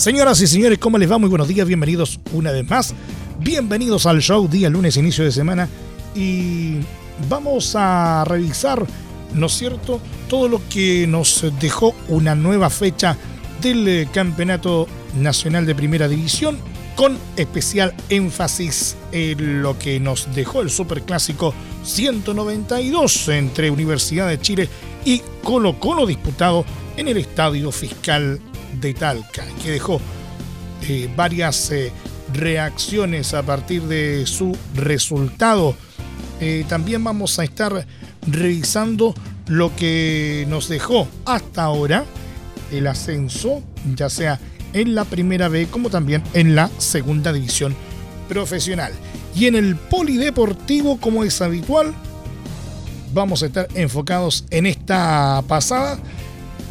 Señoras y señores, ¿cómo les va? Muy buenos días, bienvenidos una vez más. Bienvenidos al show, día lunes, inicio de semana. Y vamos a revisar, ¿no es cierto?, todo lo que nos dejó una nueva fecha del eh, Campeonato Nacional de Primera División, con especial énfasis en lo que nos dejó el Superclásico 192 entre Universidad de Chile y Colo Colo disputado en el Estadio Fiscal de Talca, que dejó eh, varias eh, reacciones a partir de su resultado. Eh, también vamos a estar revisando lo que nos dejó hasta ahora el ascenso, ya sea en la primera B como también en la segunda división profesional. Y en el polideportivo, como es habitual, vamos a estar enfocados en esta pasada,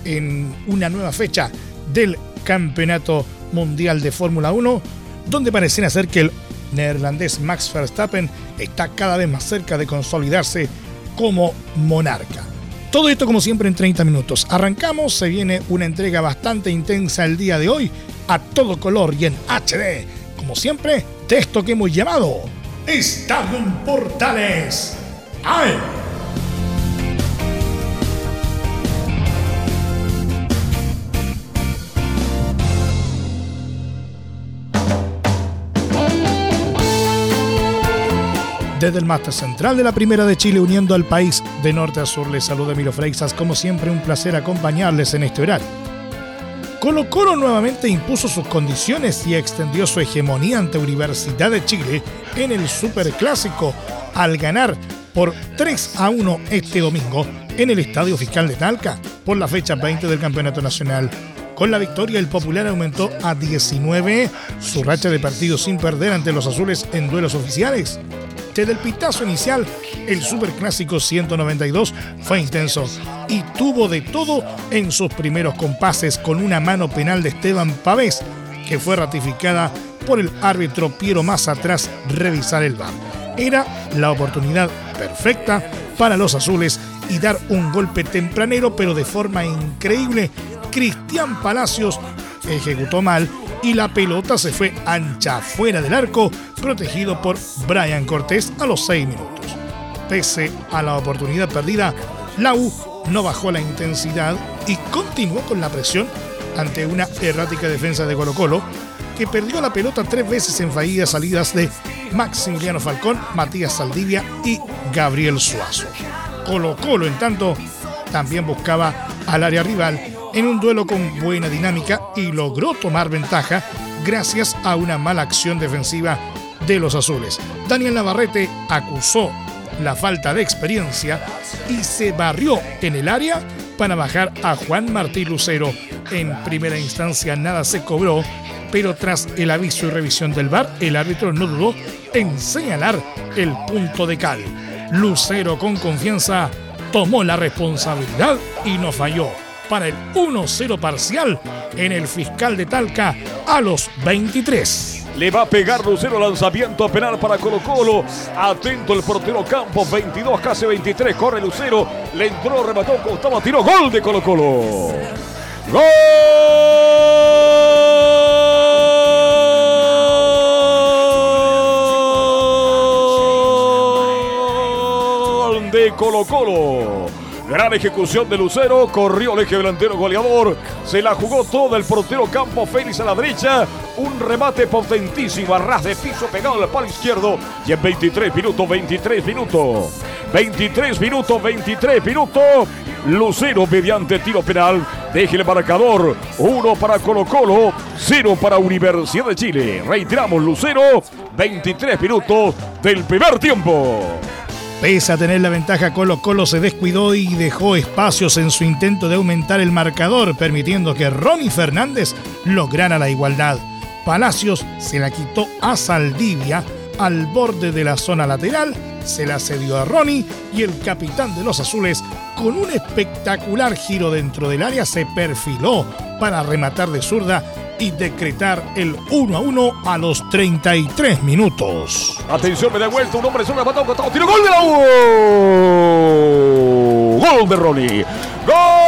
en una nueva fecha del Campeonato Mundial de Fórmula 1, donde pareciera ser que el neerlandés Max Verstappen está cada vez más cerca de consolidarse como monarca. Todo esto como siempre en 30 minutos. Arrancamos, se viene una entrega bastante intensa el día de hoy, a todo color y en HD. Como siempre, texto que hemos llamado Estadio Portales. ¡Ay! Desde el máster central de la Primera de Chile, uniendo al país de norte a sur, les saluda Emilio Freixas. Como siempre, un placer acompañarles en este horario. Colo Colo nuevamente impuso sus condiciones y extendió su hegemonía ante Universidad de Chile en el Superclásico al ganar por 3 a 1 este domingo en el Estadio Fiscal de Talca por la fecha 20 del Campeonato Nacional. Con la victoria, el Popular aumentó a 19 su racha de partidos sin perder ante los azules en duelos oficiales. Desde el pitazo inicial, el Superclásico 192 fue intenso y tuvo de todo en sus primeros compases con una mano penal de Esteban Pavés, que fue ratificada por el árbitro Piero más atrás revisar el VAR. Era la oportunidad perfecta para los azules y dar un golpe tempranero, pero de forma increíble, Cristian Palacios ejecutó mal y la pelota se fue ancha fuera del arco, protegido por Brian Cortés a los 6 minutos. Pese a la oportunidad perdida, la U no bajó la intensidad y continuó con la presión ante una errática defensa de Colo Colo, que perdió la pelota tres veces en fallidas salidas de Maximiliano Falcón, Matías Saldivia y Gabriel Suazo. Colo Colo, en tanto, también buscaba al área rival en un duelo con buena dinámica y logró tomar ventaja gracias a una mala acción defensiva de los azules. Daniel Navarrete acusó la falta de experiencia y se barrió en el área para bajar a Juan Martí Lucero. En primera instancia nada se cobró, pero tras el aviso y revisión del VAR, el árbitro no dudó en señalar el punto de cal. Lucero con confianza tomó la responsabilidad y no falló para el 1-0 parcial en el fiscal de Talca a los 23. Le va a pegar Lucero lanzamiento penal para Colo Colo. Atento el portero Campos, 22, casi 23. Corre Lucero. Le entró, remató, costaba, tiro. Gol de Colo Colo. Gol de Colo Colo. Gran ejecución de Lucero, corrió el eje delantero goleador, se la jugó todo el portero Campo Félix a la derecha, un remate potentísimo, arras de piso pegado al palo izquierdo y en 23 minutos, 23 minutos, 23 minutos, 23 minutos, Lucero mediante tiro penal, deje el marcador, uno para Colo Colo, cero para Universidad de Chile. Reiteramos Lucero, 23 minutos del primer tiempo. Pese a tener la ventaja, Colo Colo se descuidó y dejó espacios en su intento de aumentar el marcador, permitiendo que Ronnie Fernández lograra la igualdad. Palacios se la quitó a Saldivia al borde de la zona lateral, se la cedió a Ronnie y el capitán de los azules, con un espectacular giro dentro del área, se perfiló para rematar de zurda y decretar el 1 a 1 a los 33 minutos. Atención, me da vuelta, un hombre sobre matado, costado, tiro, gol de la U. Gol de Ronnie. Gol.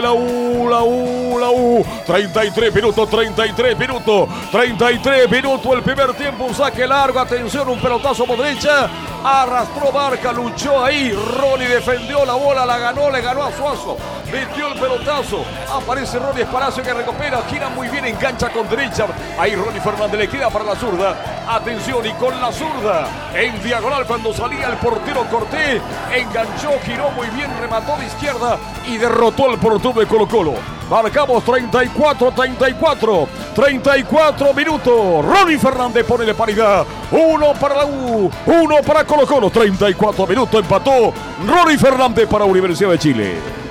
La U, la U, la U. 33 minutos, 33 minutos, 33 minutos el primer tiempo, un saque largo, atención, un pelotazo por derecha, arrastró Barca, luchó ahí, Ronnie defendió la bola, la ganó, le ganó a Suazo, metió el pelotazo, aparece Ronnie Espalacio que recupera, gira muy bien, engancha con derecha, ahí Ronnie Fernández le queda para la zurda, atención y con la zurda, en diagonal cuando salía el portero Cortés, enganchó, giró muy bien, remató de izquierda y derrotó al portero de Colo Colo. Marcamos 34, 34, 34 minutos. Ronnie Fernández pone de paridad. Uno para la U, uno para Colo Colo. 34 minutos empató Ronnie Fernández para Universidad de Chile.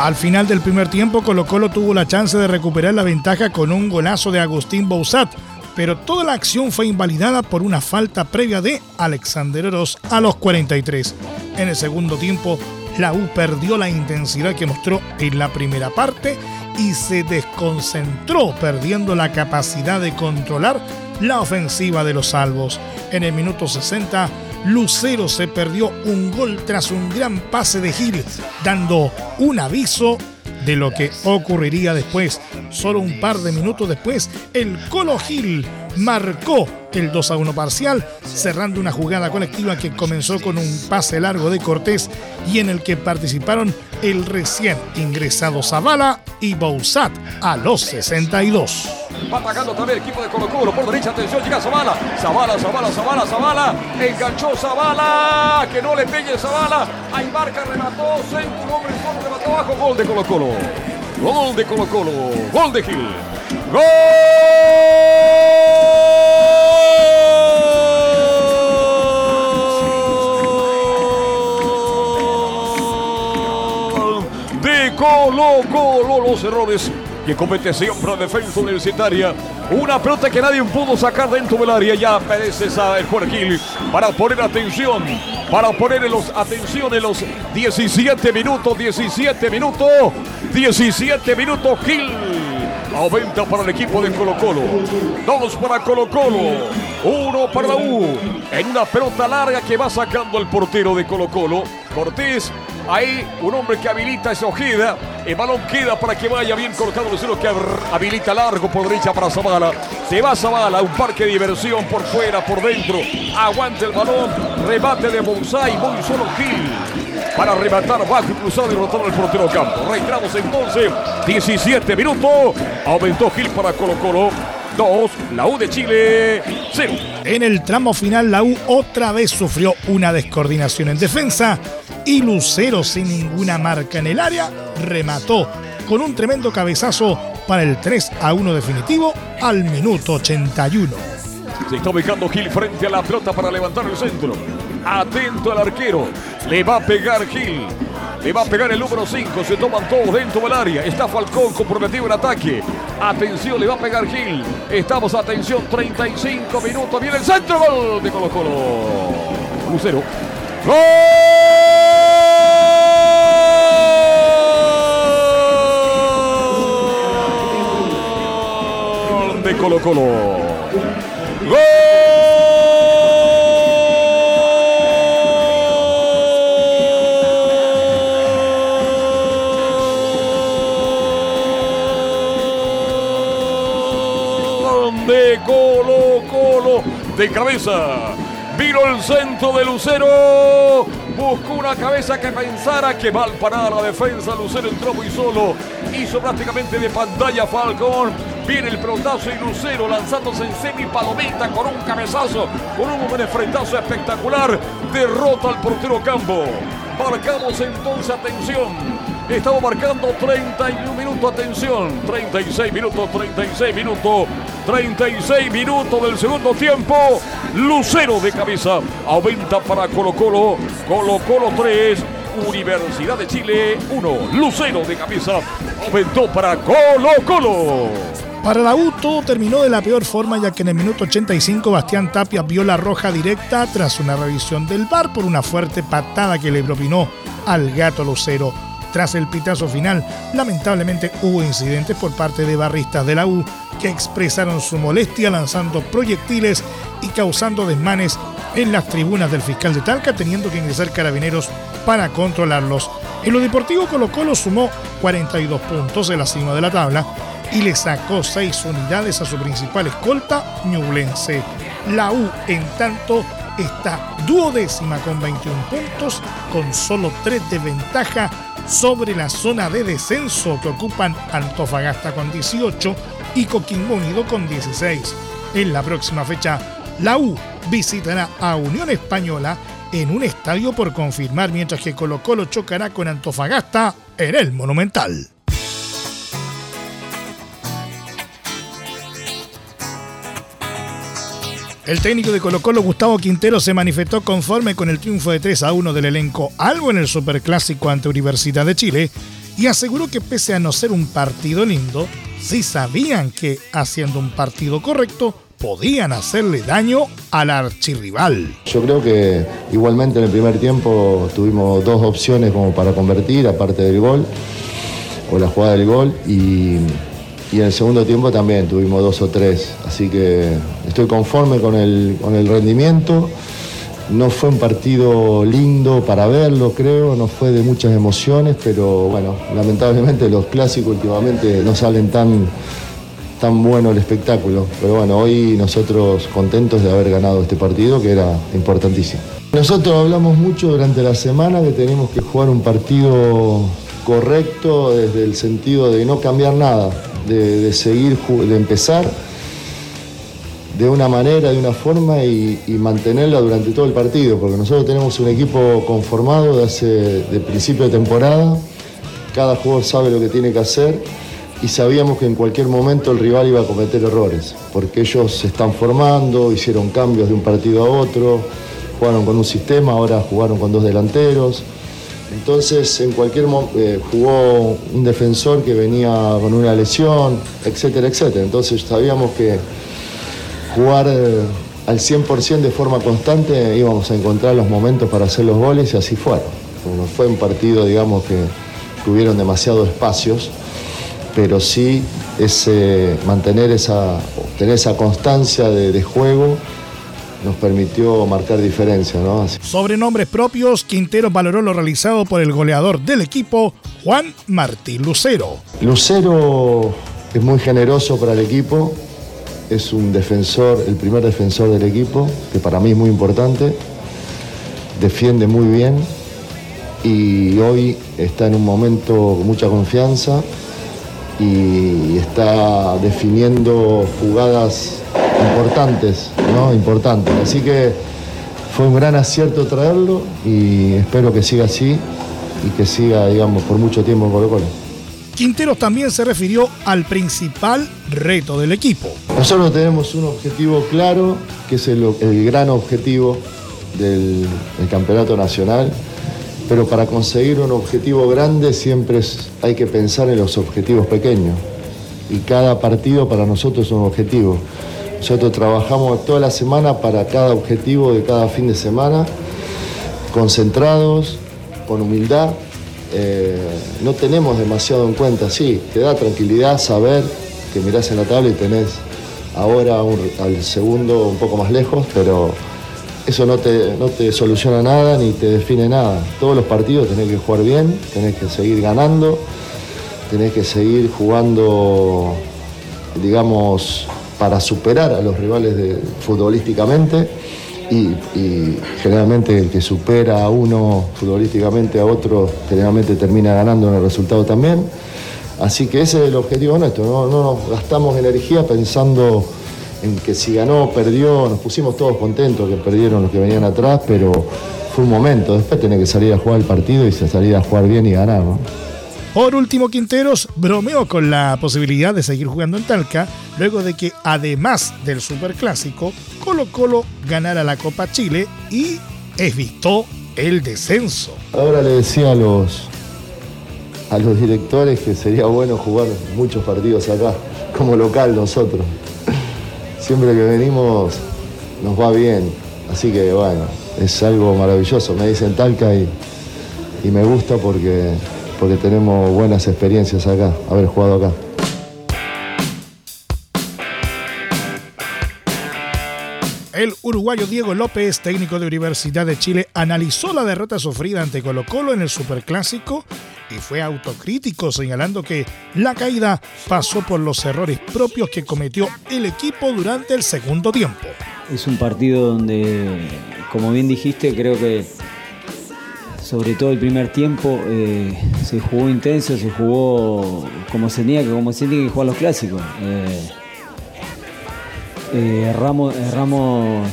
Al final del primer tiempo, Colo Colo tuvo la chance de recuperar la ventaja con un golazo de Agustín Bouzat, pero toda la acción fue invalidada por una falta previa de Alexander Oroz a los 43. En el segundo tiempo, la U perdió la intensidad que mostró en la primera parte y se desconcentró perdiendo la capacidad de controlar la ofensiva de los salvos. En el minuto 60, Lucero se perdió un gol tras un gran pase de Gil, dando un aviso de lo que ocurriría después. Solo un par de minutos después, el Colo Gil marcó el 2 a 1 parcial, cerrando una jugada colectiva que comenzó con un pase largo de Cortés y en el que participaron el recién ingresado Zavala y Bouzat a los 62. Va atacando también el equipo de Colo Colo. Por derecha, atención, llega Zavala. Zavala, Zavala, Zavala, Zavala. Enganchó Zavala. Que no le pegue Zavala. Ahí marca, remató. Un hombre remató abajo. Gol de Colo Colo. Gol de Colo Colo. Gol de Gil. Gol. de Colo Colo los errores que comete siempre la defensa universitaria. Una pelota que nadie pudo sacar dentro del área. Ya aparece el juez Gil para poner atención. Para poner en los atención en los 17 minutos. 17 minutos. 17 minutos Gil. Aumenta para el equipo de Colo Colo. Dos para Colo Colo. Uno para la U. En una pelota larga que va sacando el portero de Colo Colo. Cortés Ahí un hombre que habilita esa ojeda. El balón queda para que vaya bien colocado Lucero que habilita largo por derecha para Zavala. Se va Zavala, un parque de diversión por fuera, por dentro. Aguanta el balón. Rebate de Bonsai. Muy solo Gil. Para rematar bajo y cruzado y rotar el portero campo. Reiteramos entonces. 17 minutos. Aumentó Gil para Colo Colo. 2, la U de Chile, 0. En el tramo final, la U otra vez sufrió una descoordinación en defensa y Lucero, sin ninguna marca en el área, remató con un tremendo cabezazo para el 3 a 1 definitivo al minuto 81. Se está ubicando Gil frente a la pelota para levantar el centro. Atento al arquero. Le va a pegar Gil. Le va a pegar el número 5. Se toman todos dentro del área. Está Falcón comprometido en ataque. Atención, le va a pegar Gil. Estamos, atención, 35 minutos. Viene el centro. Gol de Colo Colo. Lucero. ¡Gol! Colo Colo. ¡Gol! de Colo Colo de cabeza. Vino el centro de Lucero. Buscó una cabeza que pensara que mal parada la defensa. Lucero entró muy solo. Hizo prácticamente de pantalla Falcón. Viene el pelotazo y Lucero lanzándose en semi palomita con un cabezazo, con un buen enfrentazo espectacular. Derrota al portero Campo. Marcamos entonces atención. Estamos marcando 31 minutos, atención. 36 minutos, 36 minutos, 36 minutos del segundo tiempo. Lucero de cabeza. Aumenta para Colo Colo. Colo Colo 3. Universidad de Chile 1. Lucero de cabeza. Aumentó para Colo Colo. Para la U todo terminó de la peor forma ya que en el minuto 85 Bastián Tapia vio la roja directa tras una revisión del bar por una fuerte patada que le propinó al gato Lucero tras el pitazo final, lamentablemente hubo incidentes por parte de barristas de la U que expresaron su molestia lanzando proyectiles y causando desmanes en las tribunas del fiscal de Talca, teniendo que ingresar carabineros para controlarlos. En lo deportivo Colo Colo sumó 42 puntos en la cima de la tabla y le sacó 6 unidades a su principal escolta, Ñublense. La U, en tanto, está duodécima con 21 puntos, con solo 3 de ventaja sobre la zona de descenso que ocupan Antofagasta con 18 y Coquimbo Unido con 16. En la próxima fecha, la U visitará a Unión Española en un estadio por confirmar, mientras que Colo Colo chocará con Antofagasta en el Monumental. El técnico de Colo Colo, Gustavo Quintero, se manifestó conforme con el triunfo de 3 a 1 del elenco algo en el Superclásico ante Universidad de Chile y aseguró que pese a no ser un partido lindo, sí sabían que haciendo un partido correcto podían hacerle daño al archirrival. Yo creo que igualmente en el primer tiempo tuvimos dos opciones como para convertir, aparte del gol o la jugada del gol y y en el segundo tiempo también tuvimos dos o tres, así que estoy conforme con el, con el rendimiento. No fue un partido lindo para verlo, creo, no fue de muchas emociones, pero bueno, lamentablemente los clásicos últimamente no salen tan, tan bueno el espectáculo. Pero bueno, hoy nosotros contentos de haber ganado este partido, que era importantísimo. Nosotros hablamos mucho durante la semana que tenemos que jugar un partido correcto desde el sentido de no cambiar nada de, seguir, de empezar de una manera, de una forma y, mantenerla durante todo el partido, porque nosotros tenemos un equipo conformado de hace de principio de temporada, cada jugador sabe lo que tiene que hacer y sabíamos que en cualquier momento el rival iba a cometer errores, porque ellos se están formando, hicieron cambios de un partido a otro, jugaron con un sistema, ahora jugaron con dos delanteros. Entonces, en cualquier momento eh, jugó un defensor que venía con una lesión, etcétera, etcétera. Entonces, sabíamos que jugar eh, al 100% de forma constante íbamos a encontrar los momentos para hacer los goles y así fueron. No fue un partido, digamos, que tuvieron demasiados espacios, pero sí ese, mantener esa, tener esa constancia de juego nos permitió marcar diferencia. ¿no? Sobre nombres propios, Quintero valoró lo realizado por el goleador del equipo, Juan Martín Lucero. Lucero es muy generoso para el equipo, es un defensor, el primer defensor del equipo, que para mí es muy importante, defiende muy bien y hoy está en un momento con mucha confianza y está definiendo jugadas importantes, ¿no? Importantes. Así que fue un gran acierto traerlo y espero que siga así y que siga, digamos, por mucho tiempo en Colo Colo. Quinteros también se refirió al principal reto del equipo. Nosotros tenemos un objetivo claro, que es el, gran objetivo del, del, campeonato nacional, pero para conseguir un objetivo grande siempre hay que pensar en los objetivos pequeños. Y cada partido para nosotros es un objetivo. Nosotros trabajamos toda la semana para cada objetivo de cada fin de semana, concentrados, con humildad. Eh, no tenemos demasiado en cuenta, sí, te da tranquilidad saber que mirás en la tabla y tenés ahora al segundo un poco más lejos, pero eso no te, no te soluciona nada ni te define nada. Todos los partidos tenés que jugar bien, tenés que seguir ganando, tenés que seguir jugando, digamos, para superar a los rivales futbolísticamente y, generalmente el que supera a uno futbolísticamente a otro, generalmente termina ganando en el resultado también. Así que ese es el objetivo nuestro, no, no nos gastamos energía pensando en que si ganó, perdió, nos pusimos todos contentos que perdieron los que venían atrás, pero fue un momento, después tenés que salir a jugar el partido y salir a jugar bien y ganar. Por último, Quinteros bromeó con la posibilidad de seguir jugando en Talca, luego de que, además del Superclásico, Colo Colo ganara la Copa Chile y evitó el descenso. Ahora le decía a los, a los directores que sería bueno jugar muchos partidos acá, como local nosotros. Siempre que venimos nos va bien, así que bueno, es algo maravilloso. Me dicen Talca y, y me gusta porque porque tenemos buenas experiencias acá, haber jugado acá. El uruguayo Diego López, técnico de Universidad de Chile, analizó la derrota sufrida ante Colo Colo en el Superclásico y fue autocrítico señalando que la caída pasó por los errores propios que cometió el equipo durante el segundo tiempo. Es un partido donde, como bien dijiste, creo que sobre todo el primer tiempo, eh, se jugó intenso, se jugó como se tenía que, como se que jugar los clásicos. Eh, eh, erramos,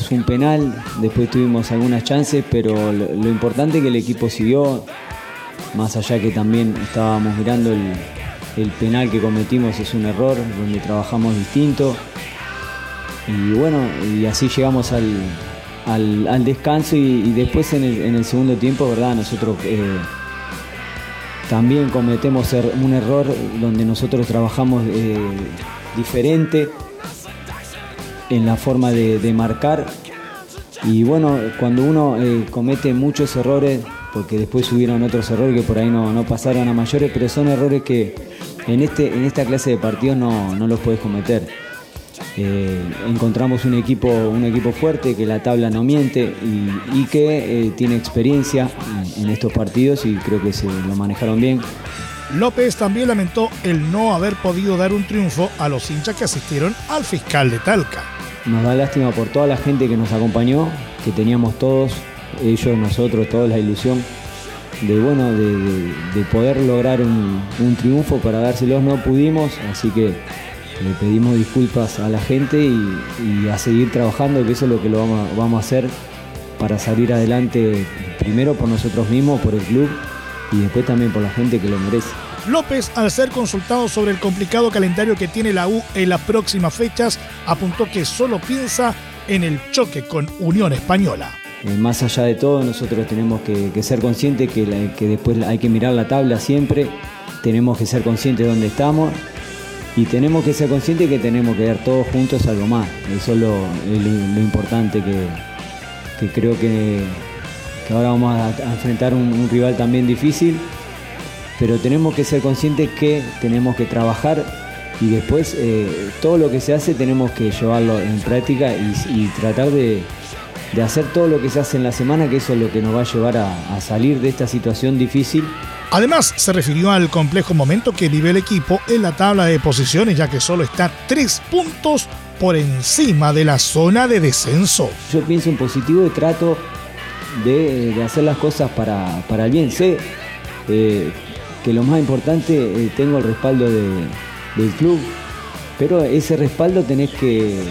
un penal, después tuvimos algunas chances, pero lo, importante es que el equipo siguió, más allá que también estábamos mirando el, el penal que cometimos es un error, donde trabajamos distinto. Y bueno, y así llegamos al, al, descanso y, después en el, segundo tiempo, ¿verdad? Nosotros eh, también cometemos er, un error donde nosotros trabajamos eh, diferente en la forma de, marcar. Y bueno, cuando uno eh, comete muchos errores, porque después hubieron otros errores que por ahí no, pasaron a mayores, pero son errores que en, este, en esta clase de partidos no, no los puedes cometer. Eh, encontramos un equipo, un equipo fuerte, que la tabla no miente y, que eh, tiene experiencia en, estos partidos y creo que se lo manejaron bien. López también lamentó el no haber podido dar un triunfo a los hinchas que asistieron al fiscal de Talca. Nos da lástima por toda la gente que nos acompañó, que teníamos todos, ellos, nosotros, toda la ilusión de bueno de, poder lograr un, un triunfo para dárselos no pudimos, así que le pedimos disculpas a la gente y, a seguir trabajando, que eso es lo que lo vamos, a hacer para salir adelante, primero por nosotros mismos, por el club y después también por la gente que lo merece. López, al ser consultado sobre el complicado calendario que tiene la U en las próximas fechas, apuntó que solo piensa en el choque con Unión Española. Eh, más allá de todo, nosotros tenemos que, ser conscientes que, que después hay que mirar la tabla siempre, tenemos que ser conscientes de dónde estamos y tenemos que ser conscientes que tenemos que dar todos juntos algo más. Eso es lo, importante que, creo que, ahora vamos a, enfrentar un, rival también difícil, pero tenemos que ser conscientes que tenemos que trabajar y después eh, todo lo que se hace tenemos que llevarlo en práctica y, tratar de, hacer todo lo que se hace en la semana, que eso es lo que nos va a llevar a salir de esta situación difícil Además, se refirió al complejo momento que vive el equipo en la tabla de posiciones, ya que solo está tres puntos por encima de la zona de descenso. Yo pienso en positivo y trato de, hacer las cosas para, el bien. Sé eh, que lo más importante, eh, tengo el respaldo del club, pero ese respaldo tenés que,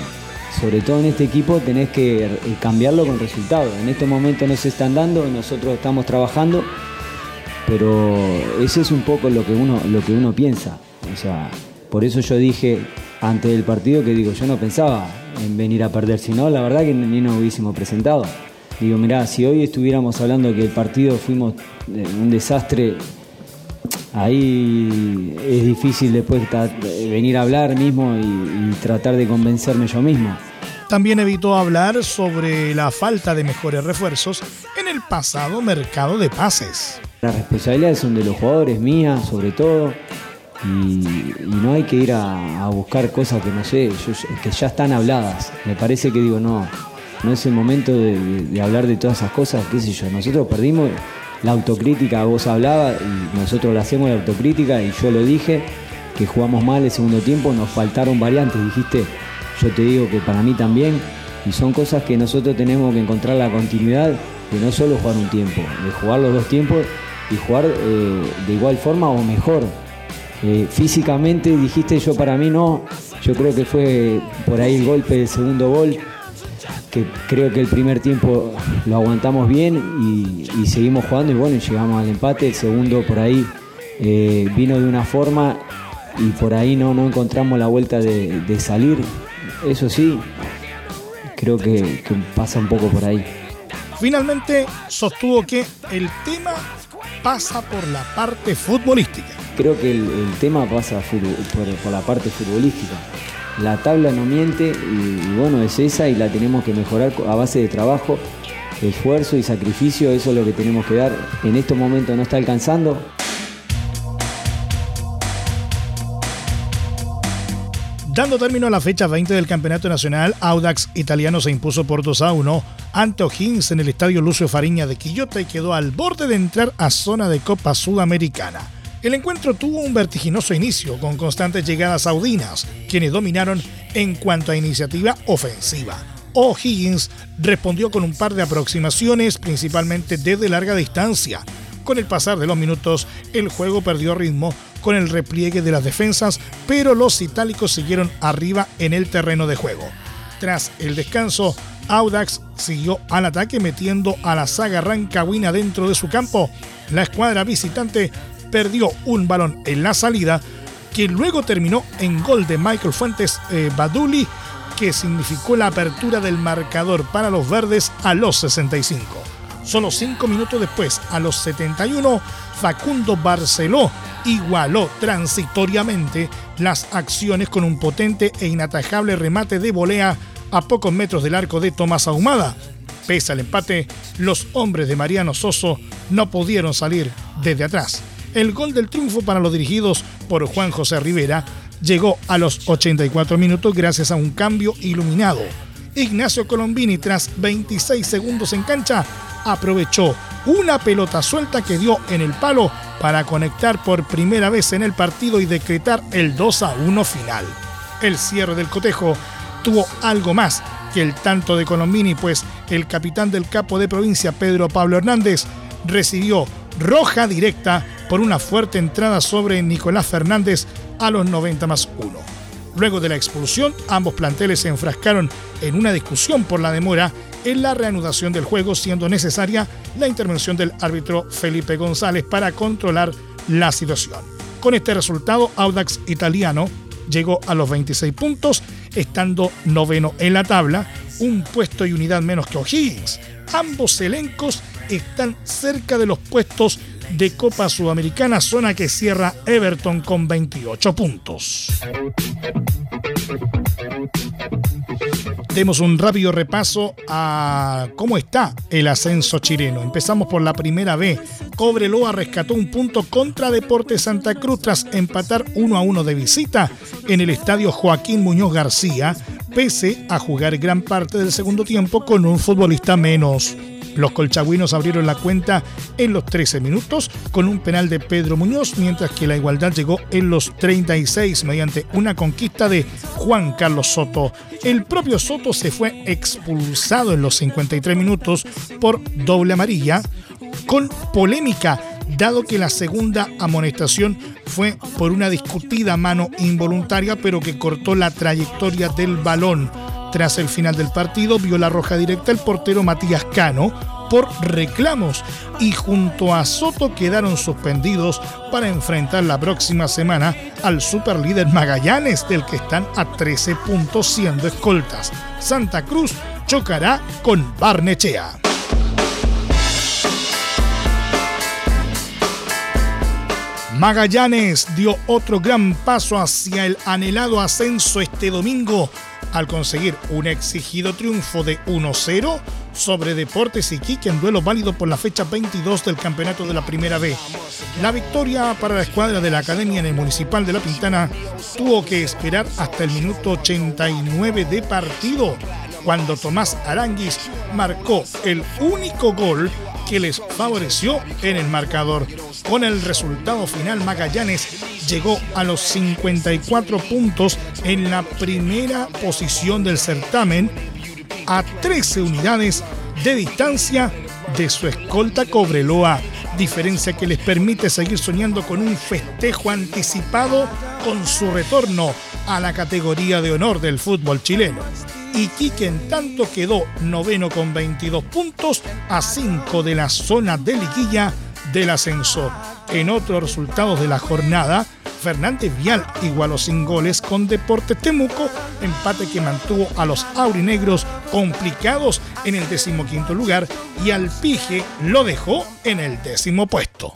sobre todo en este equipo, tenés que eh, cambiarlo con resultados. En este momento no se están dando, nosotros estamos trabajando pero ese es un poco lo que uno, lo que uno piensa. O sea, por eso yo dije antes del partido que digo, yo no pensaba en venir a perder, sino la verdad que ni nos hubiésemos presentado. Digo, mirá, si hoy estuviéramos hablando que el partido fuimos eh, un desastre, ahí es difícil después venir a hablar mismo y, y tratar de convencerme yo mismo. También evitó hablar sobre la falta de mejores refuerzos en el pasado mercado de pases. Las responsabilidades son de los jugadores, mías sobre todo, y, no hay que ir a, buscar cosas que no sé, que ya están habladas. Me parece que digo, no, no es el momento de, hablar de todas esas cosas, qué sé yo. Nosotros perdimos la autocrítica, vos hablabas, y nosotros la hacemos la autocrítica, y yo lo dije, que jugamos mal el segundo tiempo, nos faltaron variantes, dijiste, yo te digo que para mí también, Y son cosas que nosotros tenemos que encontrar la continuidad de no solo jugar un tiempo, de jugar los dos tiempos y jugar eh, de igual forma o mejor. Eh, físicamente dijiste yo para mí no, yo creo que fue por ahí el golpe del segundo gol, que creo que el primer tiempo lo aguantamos bien y, seguimos jugando y bueno, llegamos al empate, el segundo por ahí eh, vino de una forma y por ahí no, no encontramos la vuelta de, salir. Eso sí, creo que, pasa un poco por ahí. Finalmente sostuvo que el tema pasa por la parte futbolística. Creo que el, tema pasa por, la parte futbolística. La tabla no miente y, bueno, es esa y la tenemos que mejorar a base de trabajo, esfuerzo y sacrificio. Eso es lo que tenemos que dar. En estos momentos no está alcanzando, Dando término a la fecha 20 del Campeonato Nacional, Audax italiano se impuso por 2 a 1 ante O'Higgins en el Estadio Lucio Fariña de Quillota y quedó al borde de entrar a zona de Copa Sudamericana. El encuentro tuvo un vertiginoso inicio con constantes llegadas saudinas, quienes dominaron en cuanto a iniciativa ofensiva. O'Higgins respondió con un par de aproximaciones, principalmente desde larga distancia. Con el pasar de los minutos, el juego perdió ritmo con el repliegue de las defensas, pero los itálicos siguieron arriba en el terreno de juego. Tras el descanso, Audax siguió al ataque metiendo a la saga rancagüina dentro de su campo. La escuadra visitante perdió un balón en la salida que luego terminó en gol de Michael Fuentes eh, Baduli que significó la apertura del marcador para los verdes a los 65. Solo cinco minutos después, a los 71, Facundo Barceló igualó transitoriamente las acciones con un potente e inatajable remate de volea a pocos metros del arco de Tomás Ahumada. Pese al empate, los hombres de Mariano Soso no pudieron salir desde atrás. El gol del triunfo para los dirigidos por Juan José Rivera llegó a los 84 minutos gracias a un cambio iluminado. Ignacio Colombini, tras 26 segundos en cancha, aprovechó una pelota suelta que dio en el palo para conectar por primera vez en el partido y decretar el 2 a 1 final. El cierre del cotejo tuvo algo más que el tanto de Colombini, pues el capitán del capo de provincia, Pedro Pablo Hernández, recibió roja directa por una fuerte entrada sobre Nicolás Fernández a los 90 más 1. Luego de la expulsión, ambos planteles se enfrascaron en una discusión por la demora en la reanudación del juego, siendo necesaria la intervención del árbitro Felipe González para controlar la situación. Con este resultado, Audax Italiano llegó a los 26 puntos, estando noveno en la tabla, un puesto y unidad menos que O'Higgins. Ambos elencos están cerca de los puestos de Copa Sudamericana, zona que cierra Everton con 28 puntos. Demos un rápido repaso a cómo está el ascenso chileno. Empezamos por la primera B. Cobreloa rescató un punto contra Deportes Santa Cruz tras empatar 1 a 1 de visita en el estadio Joaquín Muñoz García, pese a jugar gran parte del segundo tiempo con un futbolista menos. Los colchagüinos abrieron la cuenta en los 13 minutos con un penal de Pedro Muñoz, mientras que la igualdad llegó en los 36 mediante una conquista de Juan Carlos Soto. El propio Soto se fue expulsado en los 53 minutos por doble amarilla, con polémica dado que la segunda amonestación fue por una discutida mano involuntaria pero que cortó la trayectoria del balón. Tras el final del partido, vio la roja directa el portero Matías Cano por reclamos y junto a Soto quedaron suspendidos para enfrentar la próxima semana al superlíder Magallanes, del que están a 13 puntos siendo escoltas. Santa Cruz chocará con Barnechea. Magallanes dio otro gran paso hacia el anhelado ascenso este domingo al conseguir un exigido triunfo de 1-0 sobre Deportes Iquique en duelo válido por la fecha 22 del campeonato de la Primera B. La victoria para la escuadra de la Academia en el Municipal de La Pintana tuvo que esperar hasta el minuto 89 de partido, cuando Tomás Aranguis marcó el único gol que les favoreció en el marcador. Con el resultado final, Magallanes llegó a los 54 puntos en la primera posición del certamen a 13 unidades de distancia de su escolta Cobreloa, diferencia que les permite seguir soñando con un festejo anticipado con su retorno a la categoría de honor del fútbol chileno. Iquique en tanto quedó noveno con 22 puntos a 5 de la zona de liguilla del ascenso. En otros resultados de la jornada, Fernández Vial igualó sin goles con Deportes Temuco, empate que mantuvo a los aurinegros complicados en el decimoquinto lugar y al Pige lo dejó en el décimo puesto.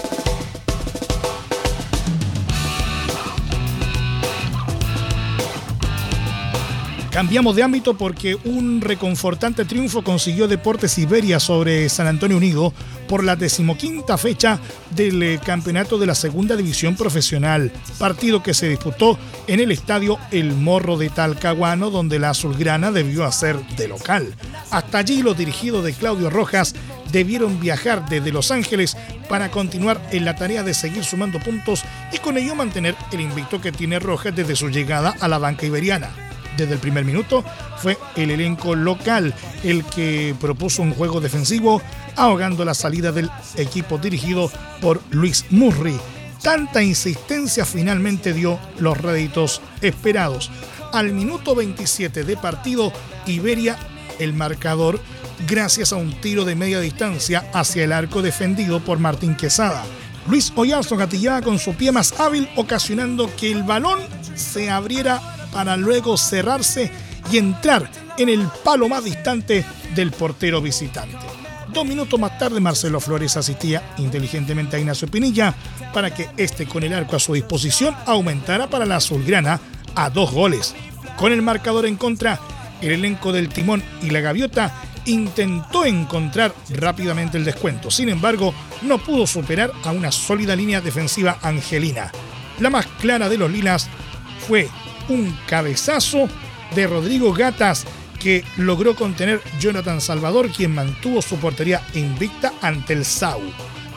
Cambiamos de ámbito porque un reconfortante triunfo consiguió Deportes Iberia sobre San Antonio Unido por la decimoquinta fecha del eh, campeonato de la segunda división profesional, partido que se disputó en el estadio El Morro de Talcahuano, donde la azulgrana debió hacer de local. Hasta allí los dirigidos de Claudio Rojas debieron viajar desde Los Ángeles para continuar en la tarea de seguir sumando puntos y con ello mantener el invicto que tiene Rojas desde su llegada a la banca iberiana desde el primer minuto fue el elenco local el que propuso un juego defensivo ahogando la salida del equipo dirigido por Luis Murri. Tanta insistencia finalmente dio los réditos esperados. Al minuto 27 de partido, Iberia el marcador gracias a un tiro de media distancia hacia el arco defendido por Martín Quesada. Luis Oyazo gatillaba con su pie más hábil, ocasionando que el balón se abriera para luego cerrarse y entrar en el palo más distante del portero visitante. Dos minutos más tarde, Marcelo Flores asistía inteligentemente a Ignacio Pinilla para que este, con el arco a su disposición, aumentara para la azulgrana a dos goles. Con el marcador en contra, el elenco del Timón y la Gaviota intentó encontrar rápidamente el descuento. Sin embargo, no pudo superar a una sólida línea defensiva angelina. La más clara de los lilas fue un cabezazo de Rodrigo Gatas que logró contener Jonathan Salvador, quien mantuvo su portería invicta ante el SAU.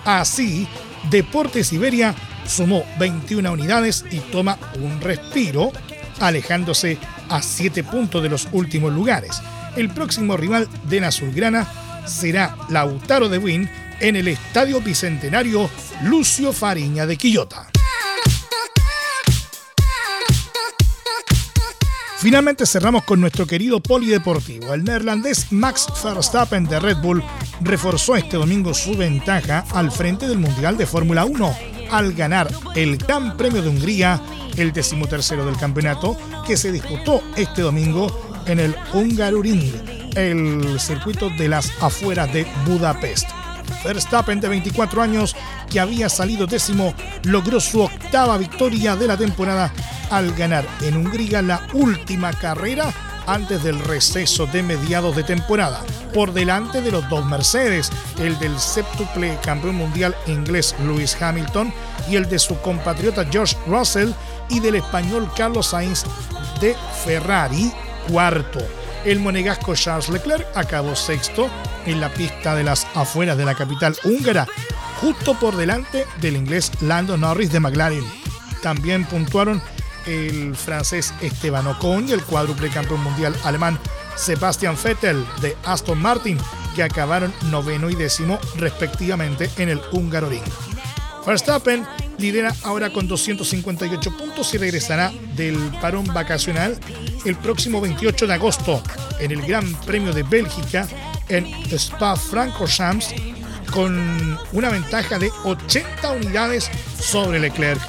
Así, Deportes Iberia sumó 21 unidades y toma un respiro, alejándose a 7 puntos de los últimos lugares. El próximo rival de la Azulgrana será Lautaro de Win en el Estadio Bicentenario Lucio Fariña de Quillota. Finalmente cerramos con nuestro querido polideportivo. El neerlandés Max Verstappen de Red Bull reforzó este domingo su ventaja al frente del Mundial de Fórmula 1 al ganar el Gran Premio de Hungría, el decimotercero del campeonato, que se disputó este domingo en el Hungaroring, el circuito de las afueras de Budapest. Verstappen, de 24 años, que había salido décimo, logró su octava victoria de la temporada al ganar en Hungría la última carrera antes del receso de mediados de temporada, por delante de los dos Mercedes, el del séptuple campeón mundial inglés Lewis Hamilton y el de su compatriota George Russell y del español Carlos Sainz de Ferrari, cuarto. El monegasco Charles Leclerc acabó sexto en la pista de las afueras de la capital húngara, justo por delante del inglés Lando Norris de McLaren. También puntuaron el francés Esteban Ocon y el cuádruple campeón mundial alemán Sebastian Vettel de Aston Martin, que acabaron noveno y décimo respectivamente en el Hungaroring. Verstappen lidera ahora con 258 puntos y regresará del parón vacacional el próximo 28 de agosto en el Gran Premio de Bélgica en Spa-Francorchamps con una ventaja de 80 unidades sobre Leclerc.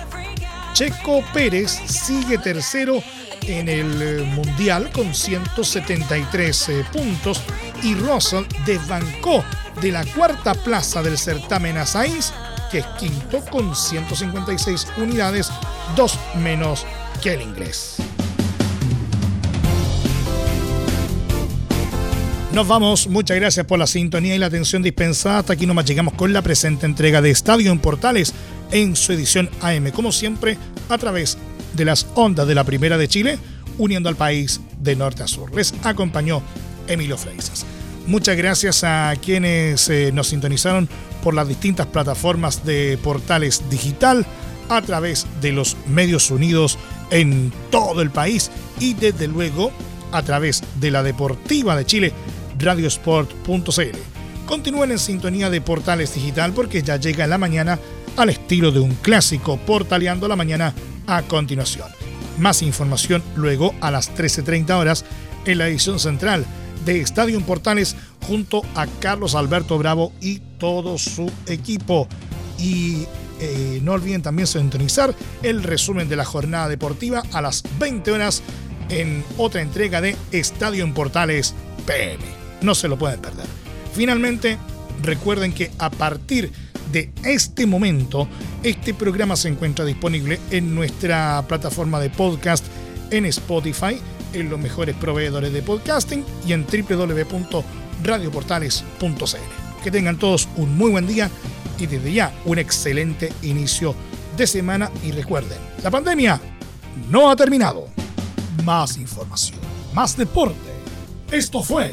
Checo Pérez sigue tercero en el eh, Mundial con 173 eh, puntos y Russell desbancó de la cuarta plaza del certamen a Sainz, que es quinto con 156 unidades, dos menos que el inglés. Nos vamos, muchas gracias por la sintonía y la atención dispensada. Hasta aquí nomás llegamos con la presente entrega de Estadio en Portales en su edición AM, como siempre, a través de las ondas de la Primera de Chile, uniendo al país de norte a sur. Les acompañó Emilio Freixas. Muchas gracias a quienes eh, nos sintonizaron por las distintas plataformas de Portales Digital, a través de los medios unidos en todo el país y desde luego a través de la Deportiva de Chile radiosport.cl. Continúen en sintonía de Portales Digital porque ya llega en la mañana al estilo de un clásico, portaleando la mañana a continuación. Más información luego a las 13.30 horas en la edición central de Estadio Portales junto a Carlos Alberto Bravo y todo su equipo. Y eh, no olviden también sintonizar el resumen de la jornada deportiva a las 20 horas en otra entrega de Estadio Portales PM. No se lo pueden perder. Finalmente, recuerden que a partir de este momento, este programa se encuentra disponible en nuestra plataforma de podcast en Spotify, en los mejores proveedores de podcasting y en www.radioportales.cl. Que tengan todos un muy buen día y desde ya un excelente inicio de semana y recuerden, la pandemia no ha terminado. Más información, más deporte. Esto fue